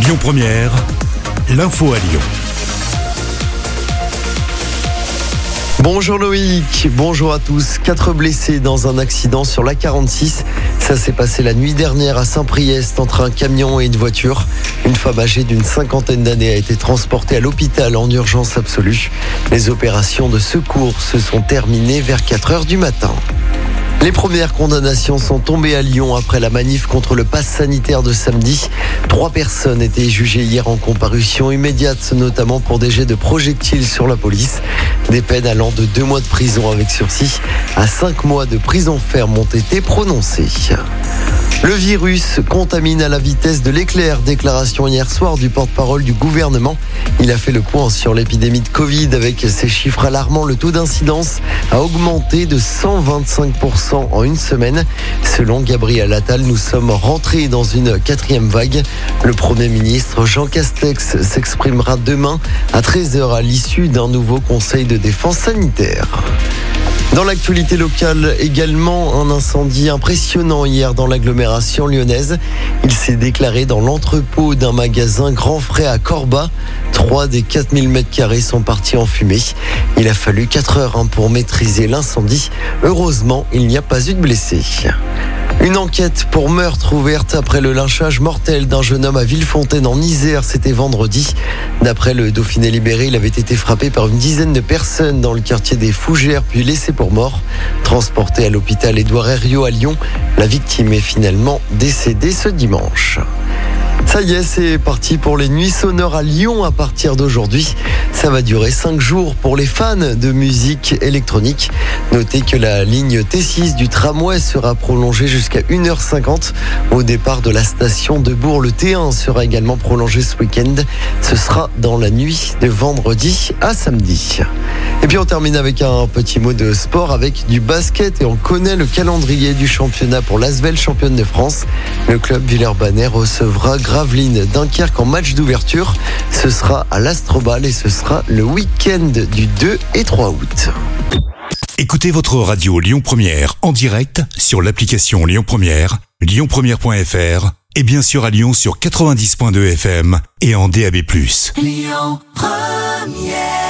Lyon Première, l'info à Lyon. Bonjour Loïc, bonjour à tous. Quatre blessés dans un accident sur la 46. Ça s'est passé la nuit dernière à Saint-Priest entre un camion et une voiture. Une femme âgée d'une cinquantaine d'années a été transportée à l'hôpital en urgence absolue. Les opérations de secours se sont terminées vers 4 heures du matin. Les premières condamnations sont tombées à Lyon après la manif contre le pass sanitaire de samedi. Trois personnes étaient jugées hier en comparution immédiate, notamment pour des jets de projectiles sur la police. Des peines allant de deux mois de prison avec sursis à cinq mois de prison ferme ont été prononcées. Le virus contamine à la vitesse de l'éclair. Déclaration hier soir du porte-parole du gouvernement. Il a fait le point sur l'épidémie de Covid avec ses chiffres alarmants. Le taux d'incidence a augmenté de 125% en une semaine. Selon Gabriel Attal, nous sommes rentrés dans une quatrième vague. Le Premier ministre Jean Castex s'exprimera demain à 13h à l'issue d'un nouveau conseil de défense sanitaire. Dans l'actualité locale, également un incendie impressionnant hier dans l'agglomération lyonnaise. Il s'est déclaré dans l'entrepôt d'un magasin Grand Frais à Corba. Trois des 4000 mètres carrés sont partis en fumée. Il a fallu 4 heures hein, pour maîtriser l'incendie. Heureusement, il n'y a pas eu de blessés. Une enquête pour meurtre ouverte après le lynchage mortel d'un jeune homme à Villefontaine en Isère, c'était vendredi. D'après le Dauphiné libéré, il avait été frappé par une dizaine de personnes dans le quartier des Fougères, puis laissé pour mort. Transporté à l'hôpital Édouard Herriot à Lyon, la victime est finalement décédée ce dimanche. Ça y est, c'est parti pour les nuits sonores à Lyon à partir d'aujourd'hui. Ça va durer 5 jours pour les fans de musique électronique. Notez que la ligne T6 du tramway sera prolongée jusqu'à 1h50 au départ de la station de Bourg. Le T1 sera également prolongé ce week-end. Ce sera dans la nuit de vendredi à samedi. Et puis on termine avec un petit mot de sport avec du basket et on connaît le calendrier du championnat pour l'Asvel championne de France. Le club Villeurbanne recevra Gravelines Dunkerque en match d'ouverture. Ce sera à l'Astrobal et ce sera le week-end du 2 et 3 août. Écoutez votre radio Lyon Première en direct sur l'application Lyon Première, lyonpremière.fr et bien sûr à Lyon sur 90.2 FM et en DAB+. Lyon Première